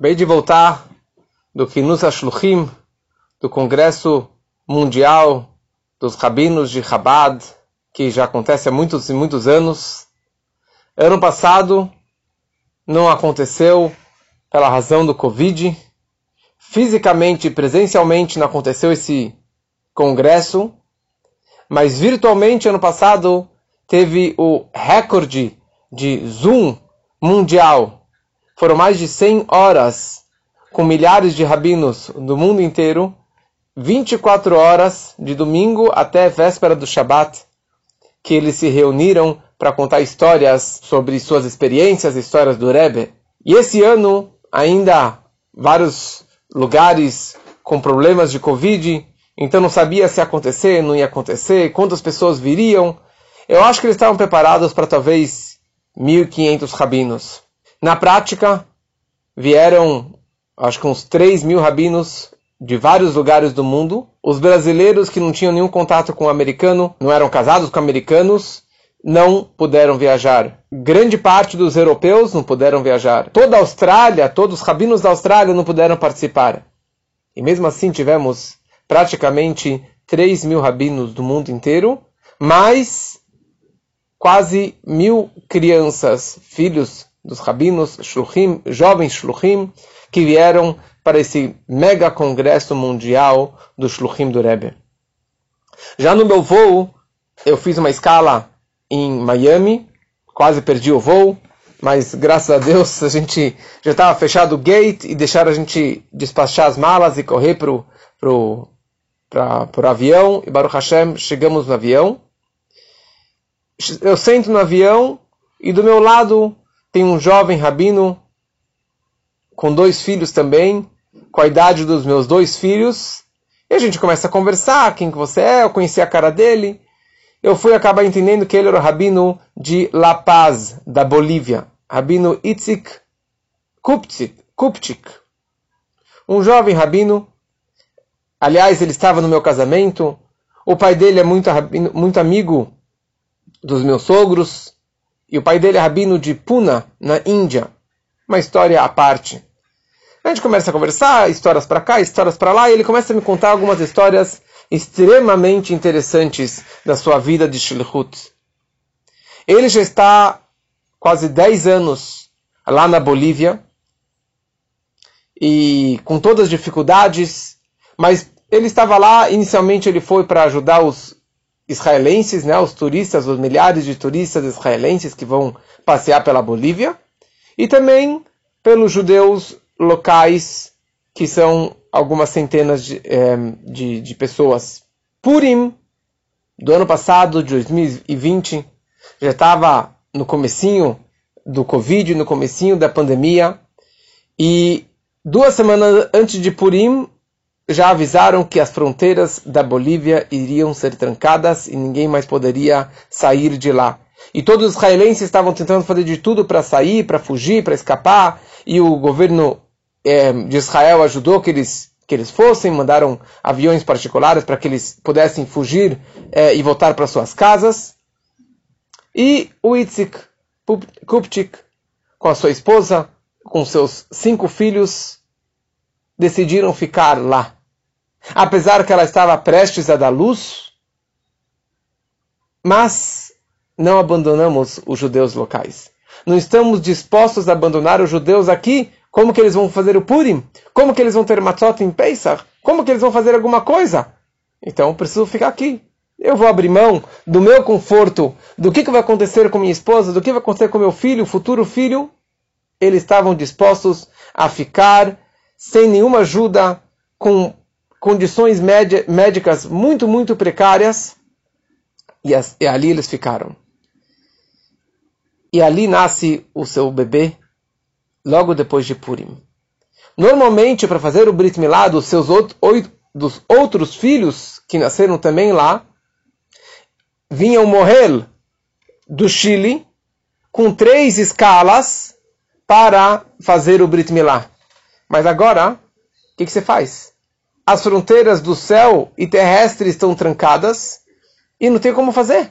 Bem de voltar do Kinus Ashluchim, do Congresso Mundial dos Rabinos de Chabad, que já acontece há muitos e muitos anos. Ano passado não aconteceu pela razão do Covid. Fisicamente, presencialmente não aconteceu esse congresso, mas virtualmente ano passado teve o recorde de Zoom mundial foram mais de 100 horas com milhares de rabinos do mundo inteiro, 24 horas de domingo até véspera do Shabat, que eles se reuniram para contar histórias sobre suas experiências, histórias do Rebbe. E esse ano, ainda vários lugares com problemas de Covid, então não sabia se ia acontecer, não ia acontecer, quantas pessoas viriam. Eu acho que eles estavam preparados para talvez 1.500 rabinos. Na prática, vieram, acho que uns 3 mil rabinos de vários lugares do mundo. Os brasileiros que não tinham nenhum contato com o americano, não eram casados com americanos, não puderam viajar. Grande parte dos europeus não puderam viajar. Toda a Austrália, todos os rabinos da Austrália não puderam participar. E mesmo assim tivemos praticamente 3 mil rabinos do mundo inteiro, mais quase mil crianças, filhos dos rabinos shluchim, jovens shluchim, que vieram para esse mega congresso mundial do shluchim do Rebbe. Já no meu voo, eu fiz uma escala em Miami, quase perdi o voo, mas graças a Deus a gente já estava fechado o gate e deixaram a gente despachar as malas e correr para o pro, pro avião. E Baruch Hashem, chegamos no avião. Eu sento no avião e do meu lado tem um jovem rabino com dois filhos também, com a idade dos meus dois filhos. E a gente começa a conversar, quem que você é, eu conheci a cara dele. Eu fui acabar entendendo que ele era o rabino de La Paz, da Bolívia. Rabino Itzik. Kupchik. Um jovem rabino. Aliás, ele estava no meu casamento. O pai dele é muito, muito amigo dos meus sogros. E o pai dele é rabino de Puna, na Índia. Uma história à parte. A gente começa a conversar, histórias para cá, histórias para lá, e ele começa a me contar algumas histórias extremamente interessantes da sua vida de Shilchut. Ele já está quase 10 anos lá na Bolívia, e com todas as dificuldades, mas ele estava lá, inicialmente ele foi para ajudar os israelenses, né, os turistas, os milhares de turistas israelenses que vão passear pela Bolívia, e também pelos judeus locais, que são algumas centenas de, é, de, de pessoas. Purim, do ano passado, de 2020, já estava no comecinho do Covid, no comecinho da pandemia, e duas semanas antes de Purim, já avisaram que as fronteiras da Bolívia iriam ser trancadas e ninguém mais poderia sair de lá. E todos os israelenses estavam tentando fazer de tudo para sair, para fugir, para escapar, e o governo é, de Israel ajudou que eles, que eles fossem, mandaram aviões particulares para que eles pudessem fugir é, e voltar para suas casas. E o Itzik Kupchik, com a sua esposa, com seus cinco filhos, decidiram ficar lá apesar que ela estava prestes a dar luz, mas não abandonamos os judeus locais. Não estamos dispostos a abandonar os judeus aqui. Como que eles vão fazer o Purim? Como que eles vão ter matzot em Pesach? Como que eles vão fazer alguma coisa? Então preciso ficar aqui. Eu vou abrir mão do meu conforto, do que, que vai acontecer com minha esposa, do que vai acontecer com meu filho, futuro filho. Eles estavam dispostos a ficar sem nenhuma ajuda, com condições médicas muito, muito precárias, e, as, e, ali eles ficaram. E ali nasce o seu bebê, logo depois de Purim. Normalmente, para fazer o Brit Milá dos seus oito, dos outros filhos que nasceram também lá, vinham morrer do Chile com três escalas para fazer o Brit Milá. Mas agora, o que, que você faz? As fronteiras do céu e terrestre estão trancadas e não tem como fazer.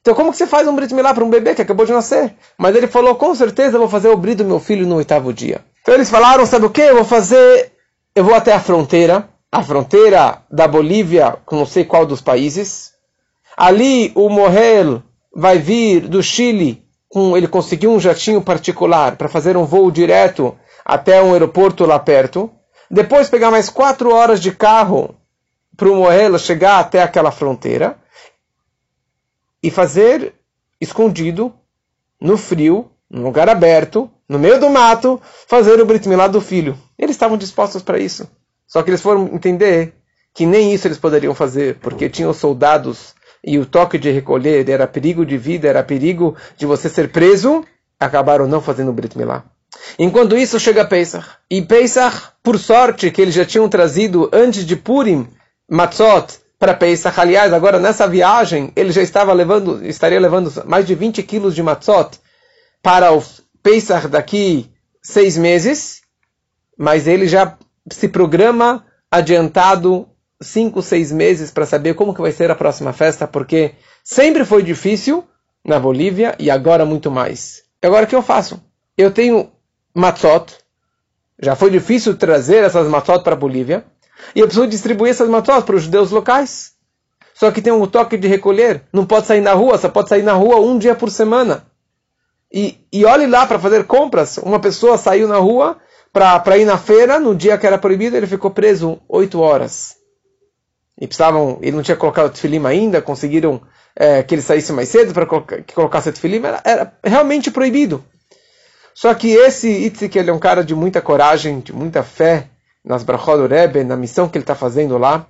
Então como que você faz um Brit Milá para um bebê que acabou de nascer? Mas ele falou, com certeza vou fazer o Brit do meu filho no oitavo dia. Então eles falaram, sabe o que? Eu vou fazer, eu vou até a fronteira, a fronteira da Bolívia com não sei qual dos países. Ali o Morrel vai vir do Chile, ele conseguiu um jatinho particular para fazer um voo direto até um aeroporto lá perto. Depois pegar mais quatro horas de carro para o Morrel chegar até aquela fronteira e fazer escondido, no frio, num lugar aberto, no meio do mato, fazer o Brit Milá do filho. Eles estavam dispostos para isso. Só que eles foram entender que nem isso eles poderiam fazer, porque tinham soldados e o toque de recolher era perigo de vida, era perigo de você ser preso, acabaram não fazendo o Brit Milá. Enquanto isso chega Pesach. E Pesach, por sorte, que eles já tinham trazido antes de Purim, Matzot, para Pesach. Aliás, agora nessa viagem, ele já estava levando, estaria levando mais de 20 quilos de Matzot para o Pesach daqui seis meses, mas ele já se programa adiantado cinco, seis meses para saber como que vai ser a próxima festa, porque sempre foi difícil na Bolívia e agora muito mais. E agora o que eu faço? Eu tenho matzot, já foi difícil trazer essas matzot para a Bolívia, e eu preciso distribuir essas matzot para os judeus locais. Só que tem um toque de recolher, não pode sair na rua, só pode sair na rua um dia por semana. E, e olhe lá para fazer compras, uma pessoa saiu na rua para ir na feira, no dia que era proibido, ele ficou preso oito horas. E precisavam, ele não tinha colocado tefilim ainda, conseguiram é, que ele saísse mais cedo para que colocasse tefilim, era, era realmente proibido. Só que esse Itzik, ele é um cara de muita coragem, de muita fé nas Brachot Rebbe, na missão que ele está fazendo lá.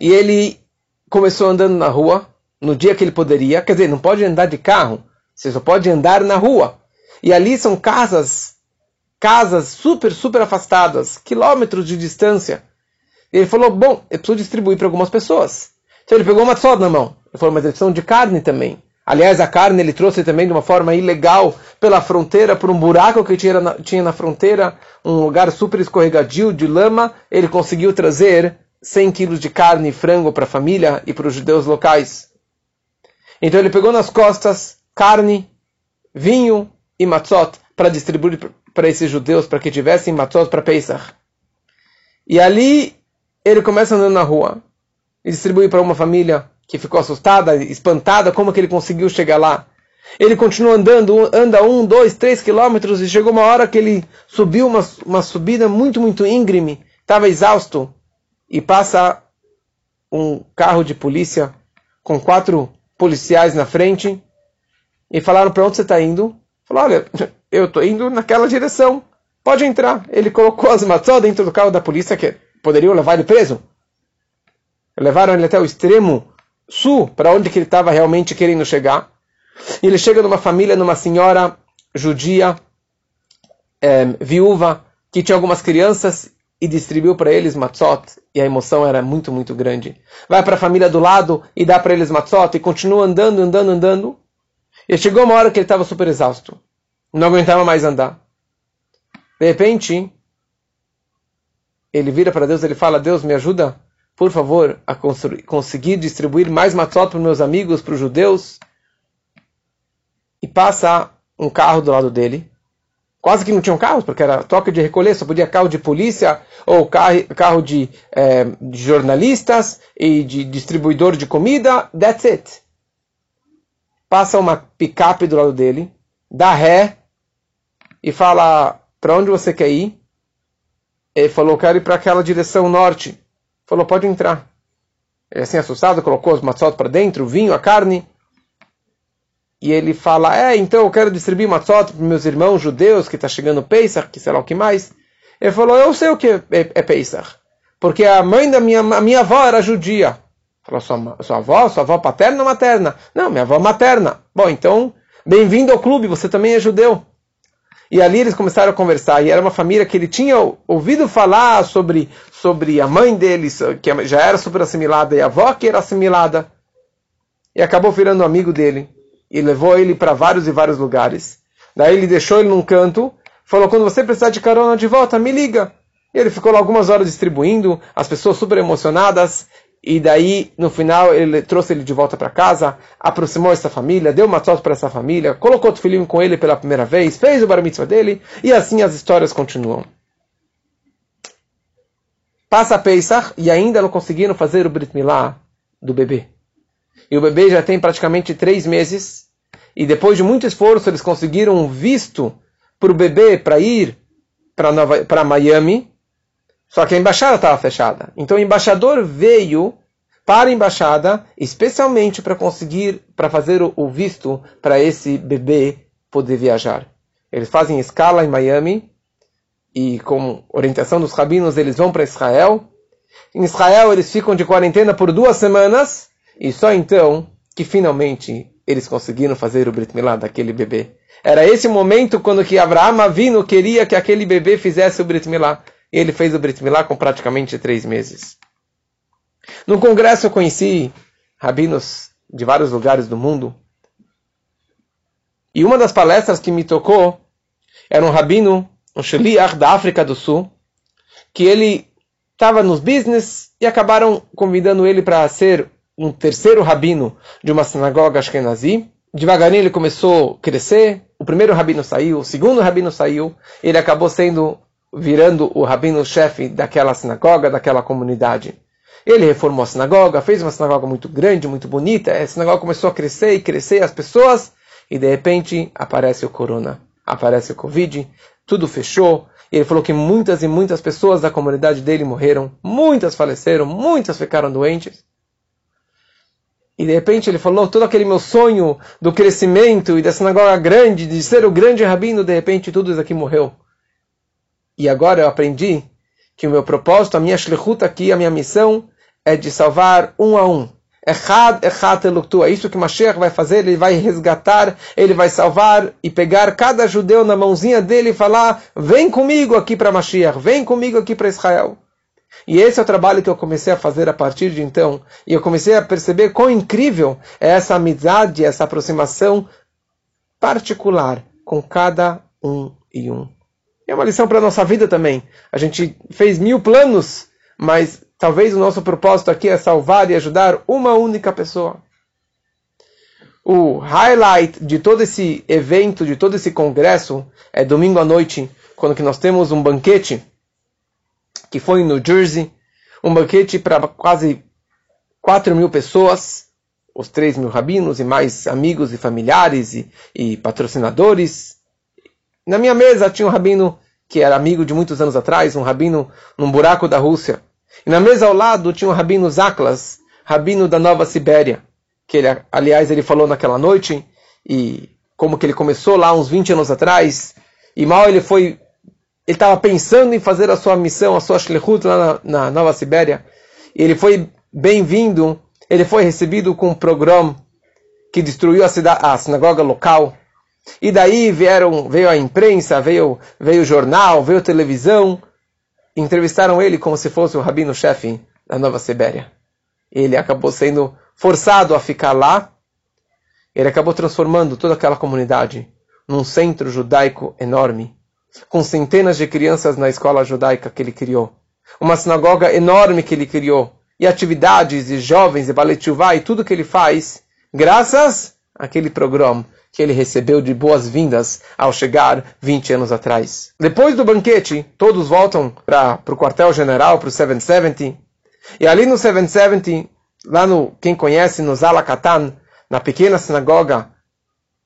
E ele começou andando na rua, no dia que ele poderia, quer dizer, não pode andar de carro, você só pode andar na rua. E ali são casas, casas super, super afastadas, quilômetros de distância. E ele falou, bom, eu preciso distribuir para algumas pessoas. Então ele pegou uma só na mão. Ele falou, mas eles são de carne também. Aliás, a carne ele trouxe também de uma forma ilegal pela fronteira, por um buraco que tinha na, tinha na fronteira, um lugar super escorregadio de lama. Ele conseguiu trazer 100 quilos de carne e frango para a família e para os judeus locais. Então ele pegou nas costas carne, vinho e matzot para distribuir para esses judeus, para que tivessem matzot para Pesach. E ali ele começa andando na rua e distribui para uma família que ficou assustada, espantada, como que ele conseguiu chegar lá. Ele continua andando, anda um, dois, três quilômetros e chegou uma hora que ele subiu uma, uma subida muito, muito íngreme, estava exausto e passa um carro de polícia com quatro policiais na frente e falaram para onde você está indo. Falou, olha, eu estou indo naquela direção, pode entrar. Ele colocou as maçãs dentro do carro da polícia que poderiam levar ele preso. Levaram ele até o extremo sul, para onde que ele estava realmente querendo chegar. E ele chega numa família, numa senhora judia, é, viúva, que tinha algumas crianças e distribuiu para eles matzot, e a emoção era muito, muito grande. Vai para a família do lado e dá para eles matzot, e continua andando, andando, andando. E chegou uma hora que ele estava super exausto. Não aguentava mais andar. De repente, ele vira para Deus ele fala, Deus, me ajuda por favor, a conseguir distribuir mais matzot para meus amigos, para os judeus. E passa um carro do lado dele. Quase que não tinham carros, porque era toque de recolher, só podia carro de polícia ou carro, carro de, é, de jornalistas e de distribuidor de comida. That's it. Passa uma picape do lado dele, dá ré e fala: Para onde você quer ir? Ele falou: Quero ir para aquela direção norte falou, pode entrar. Ele assim assustado, colocou os matzot para dentro, o vinho, a carne. E ele fala, é, então eu quero distribuir matzot para meus irmãos judeus, que está chegando Pesach, que sei lá o que mais. Ele falou, eu sei o que é, é, é Pesach. Porque a mãe da minha, a minha avó era judia. Falou, sua, sua avó? Sua avó paterna ou materna? Não, minha avó materna. Bom, então, bem-vindo ao clube, você também é judeu. E ali eles começaram a conversar. E era uma família que ele tinha ouvido falar sobre, sobre a mãe deles, que já era super assimilada, e a avó que era assimilada. E acabou virando amigo dele. E levou ele para vários e vários lugares. Daí ele deixou ele num canto. Falou: quando você precisar de carona de volta, me liga. E ele ficou lá algumas horas distribuindo, as pessoas super emocionadas. e daí, no final, ele trouxe ele de volta para casa, aproximou essa família, deu uma foto para essa família, colocou o filhinho com ele pela primeira vez, fez o bar mitzvah dele, e assim as histórias continuam. Passa Pesach e ainda não conseguiram fazer o Brit Milá do bebê. E o bebê já tem praticamente três meses, e depois de muito esforço eles conseguiram um visto para o bebê para ir para Miami, só que a embaixada estava fechada. Então o embaixador veio para a embaixada especialmente para conseguir, para fazer o visto para esse bebê poder viajar. Eles fazem escala em Miami e com orientação dos rabinos eles vão para Israel. Em Israel eles ficam de quarentena por duas semanas e só então que finalmente eles conseguiram fazer o Brit Milá daquele bebê. Era esse momento quando que Abraão Avino queria que aquele bebê fizesse o Brit Milá. E ele fez o Brit Milá com praticamente três meses. No congresso eu conheci rabinos de vários lugares do mundo. E uma das palestras que me tocou era um rabino, um sheliach da África do Sul, que ele estava nos business e acabaram convidando ele para ser um terceiro rabino de uma sinagoga ashkenazi. Devagarinho ele começou a crescer. O primeiro rabino saiu, o segundo rabino saiu. Ele acabou sendo virando o rabino-chefe daquela sinagoga, daquela comunidade. Ele reformou a sinagoga, fez uma sinagoga muito grande, muito bonita. A sinagoga começou a crescer e crescer as pessoas, e de repente aparece o corona, aparece o Covid, tudo fechou. Ele falou que muitas e muitas pessoas da comunidade dele morreram, muitas faleceram, muitas ficaram doentes. E de repente ele falou: todo aquele meu sonho do crescimento e da sinagoga grande, de ser o grande rabino, de repente tudo isso aqui morreu. E agora eu aprendi que o meu propósito, a minha shlichut aqui, a minha missão, é de salvar um a um. Echad, echad eluktu. É isso que Mashiach vai fazer, ele vai resgatar, ele vai salvar e pegar cada judeu na mãozinha dele e falar: vem comigo aqui para Mashiach, vem comigo aqui para Israel. E esse é o trabalho que eu comecei a fazer a partir de então. E eu comecei a perceber quão incrível é essa amizade, essa aproximação particular com cada um e um. É uma lição para a nossa vida também. A gente fez mil planos, mas talvez o nosso propósito aqui é salvar e ajudar uma única pessoa. O highlight de todo esse evento, de todo esse congresso, é domingo à noite, quando que nós temos um banquete que foi em New Jersey, um banquete para quase 4 mil pessoas, os 3 mil rabinos e mais amigos e familiares e, e patrocinadores. Na minha mesa tinha um rabino que era amigo de muitos anos atrás, um rabino num buraco da Rússia. E na mesa ao lado tinha um rabino Zaklas, rabino da Nova Sibéria, que ele, aliás, ele falou naquela noite, e como que ele começou lá uns 20 anos atrás, e mal ele foi, ele estava pensando em fazer a sua missão, a sua shlichut lá na, na Nova Sibéria, e ele foi bem-vindo, ele foi recebido com um programa que destruiu a, a sinagoga local, e daí vieram, veio a imprensa, veio, veio o jornal, veio a televisão, entrevistaram ele como se fosse o rabino-chefe da Nova Sibéria. Ele acabou sendo forçado a ficar lá. Ele acabou transformando toda aquela comunidade num centro judaico enorme, com centenas de crianças na escola judaica que ele criou, uma sinagoga enorme que ele criou, e atividades, e jovens, e baletuvá, e tudo que ele faz, graças àquele programa que ele recebeu de boas-vindas ao chegar 20 anos atrás. Depois do banquete, todos voltam para o quartel-general, para o 770. E ali no 770, lá no, quem conhece, no Zala Katan, na pequena sinagoga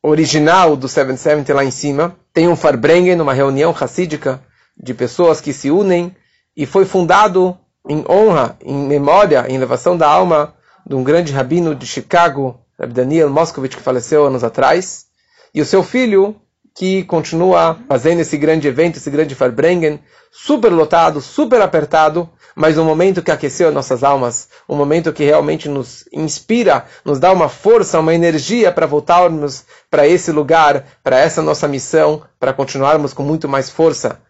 original do 770 lá em cima, tem um Farbrengen, uma reunião racídica de pessoas que se unem e foi fundado em honra, em memória, em elevação da alma de um grande rabino de Chicago, Daniel Moscovich, que faleceu anos atrás, e o seu filho, que continua fazendo esse grande evento, esse grande Farbrengen, super lotado, super apertado, mas um momento que aqueceu as nossas almas, um momento que realmente nos inspira, nos dá uma força, uma energia para voltarmos para esse lugar, para essa nossa missão, para continuarmos com muito mais força.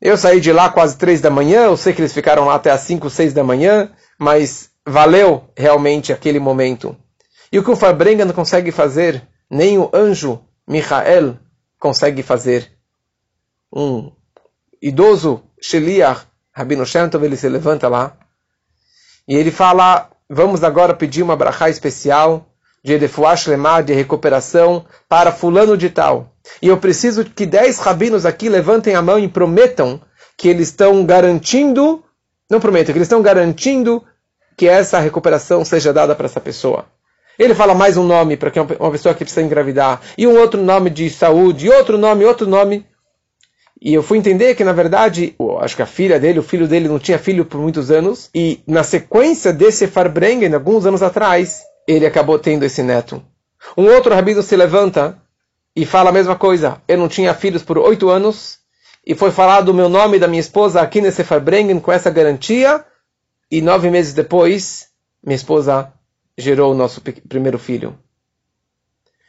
Eu saí de lá quase três da manhã, eu sei que eles ficaram lá até as cinco, seis da manhã, mas valeu realmente aquele momento. E o que o Farbrenga não consegue fazer, nem o anjo Michael consegue fazer. Um idoso Sheliach, Rabino Shem Tov, ele se levanta lá E ele fala, vamos agora pedir uma brachá especial de Edefuash Lemar, de recuperação, para fulano de tal. E eu preciso que dez rabinos aqui levantem a mão e prometam que eles estão garantindo, não prometam, que eles estão garantindo que essa recuperação seja dada para essa pessoa. Ele fala mais um nome para uma pessoa que precisa engravidar, e um outro nome de saúde, e outro nome, outro nome. E eu fui entender que, na verdade, acho que a filha dele, o filho dele não tinha filho por muitos anos, e na sequência desse Farbrengen, alguns anos atrás, ele acabou tendo esse neto. Um outro rabino se levanta e fala a mesma coisa. Eu não tinha filhos por oito anos, e foi falado o meu nome da minha esposa aqui nesse Farbrengen com essa garantia, e nove meses depois, minha esposa gerou o nosso primeiro filho.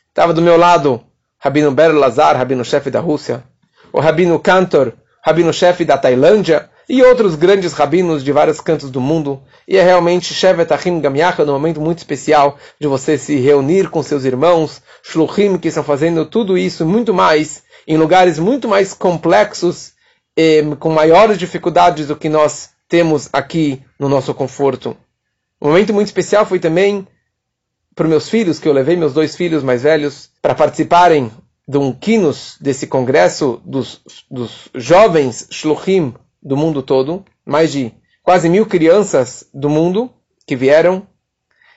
Estava do meu lado Rabino Ber Lazar, rabino-chefe da Rússia, o rabino Cantor, rabino-chefe da Tailândia, e outros grandes rabinos de vários cantos do mundo. E é realmente Shevet Achim Gamiacha, um momento muito especial de você se reunir com seus irmãos, Shluchim, que estão fazendo tudo isso e muito mais, em lugares muito mais complexos, e com maiores dificuldades do que nós temos aqui no nosso conforto. Um momento muito especial foi também para meus filhos, que eu levei meus dois filhos mais velhos para participarem de um quinos desse congresso dos, dos jovens shluchim do mundo todo, mais de quase mil crianças do mundo que vieram,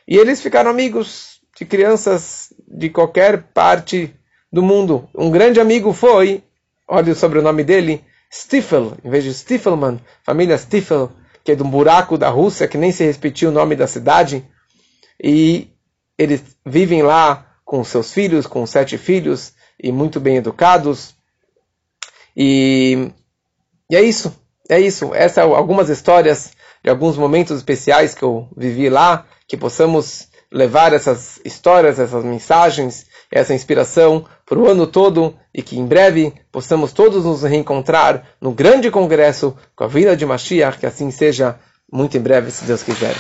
e eles ficaram amigos de crianças de qualquer parte do mundo. Um grande amigo foi, olha o sobrenome dele, Stiefel, em vez de Stiefelman, família Stiefel, que é de um buraco da Rússia, que nem se repetiu o nome da cidade, e eles vivem lá com seus filhos, com sete filhos, e muito bem educados. E, e é isso, é isso. Essas são algumas histórias de alguns momentos especiais que eu vivi lá, que possamos levar essas histórias, essas mensagens, essa inspiração para o ano todo e que em breve possamos todos nos reencontrar no grande congresso com a vida de Mashiach, que assim seja muito em breve, se Deus quiser.